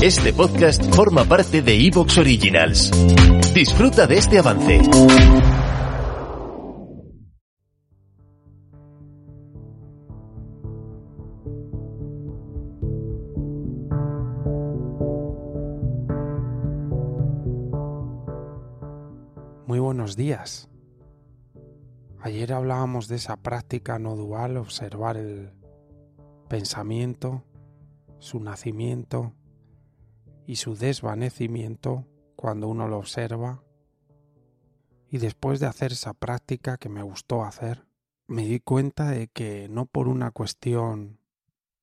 Este podcast forma parte de Evox Originals. Disfruta de este avance. Muy buenos días. Ayer hablábamos de esa práctica no dual, observar el pensamiento, su nacimiento y su desvanecimiento cuando uno lo observa. Y después de hacer esa práctica que me gustó hacer, me di cuenta de que no por una cuestión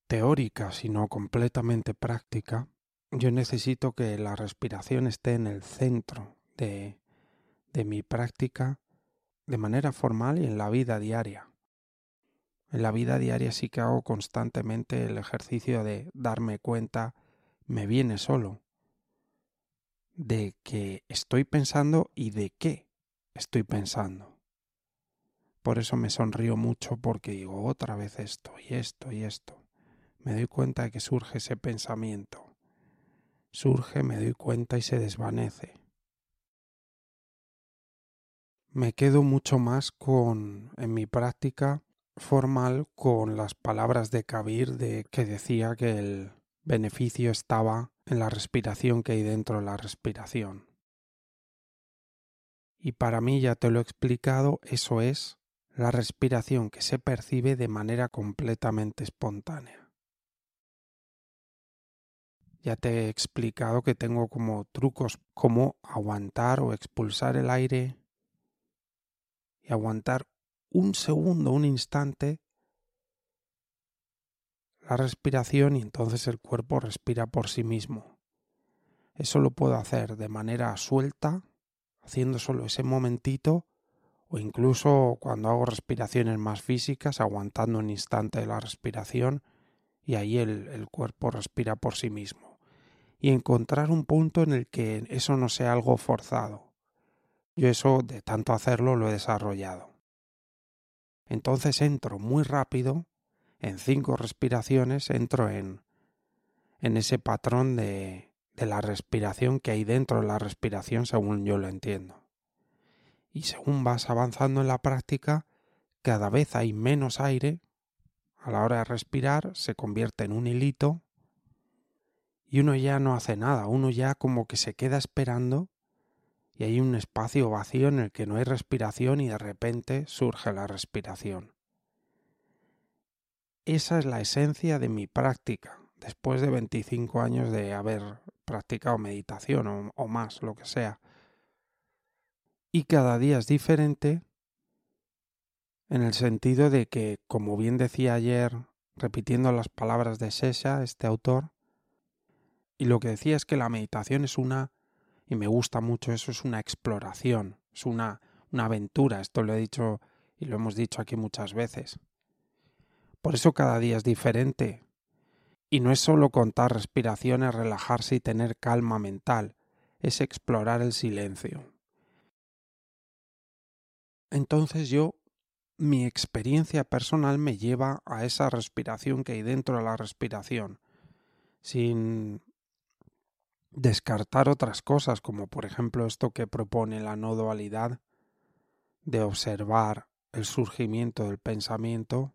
teórica, sino completamente práctica, yo necesito que la respiración esté en el centro de, de mi práctica de manera formal y en la vida diaria. En la vida diaria sí que hago constantemente el ejercicio de darme cuenta, me viene solo, de que estoy pensando y de qué estoy pensando. Por eso me sonrío mucho porque digo otra vez esto y esto y esto. Me doy cuenta de que surge ese pensamiento. Surge, me doy cuenta y se desvanece. Me quedo mucho más con, en mi práctica, formal con las palabras de Kabir de que decía que el beneficio estaba en la respiración que hay dentro de la respiración. Y para mí, ya te lo he explicado, eso es la respiración que se percibe de manera completamente espontánea. Ya te he explicado que tengo como trucos como aguantar o expulsar el aire y aguantar un segundo, un instante, la respiración y entonces el cuerpo respira por sí mismo. Eso lo puedo hacer de manera suelta, haciendo solo ese momentito, o incluso cuando hago respiraciones más físicas, aguantando un instante la respiración y ahí el, el cuerpo respira por sí mismo. Y encontrar un punto en el que eso no sea algo forzado. Yo eso de tanto hacerlo lo he desarrollado. Entonces entro muy rápido, en cinco respiraciones, entro en, en ese patrón de, de la respiración que hay dentro de la respiración según yo lo entiendo. Y según vas avanzando en la práctica, cada vez hay menos aire, a la hora de respirar se convierte en un hilito y uno ya no hace nada, uno ya como que se queda esperando y hay un espacio vacío en el que no hay respiración y de repente surge la respiración. Esa es la esencia de mi práctica, después de 25 años de haber practicado meditación o, más, lo que sea. Y cada día es diferente en el sentido de que, como bien decía ayer, repitiendo las palabras de Sesha, este autor, y lo que decía es que la meditación es una y me gusta mucho eso, es una exploración, es una, una aventura, esto lo he dicho y lo hemos dicho aquí muchas veces. Por eso cada día es diferente. Y no es solo contar respiraciones, relajarse y tener calma mental, es explorar el silencio. Entonces yo, mi experiencia personal me lleva a esa respiración que hay dentro de la respiración, sin descartar otras cosas, como por ejemplo esto que propone la no dualidad, de observar el surgimiento del pensamiento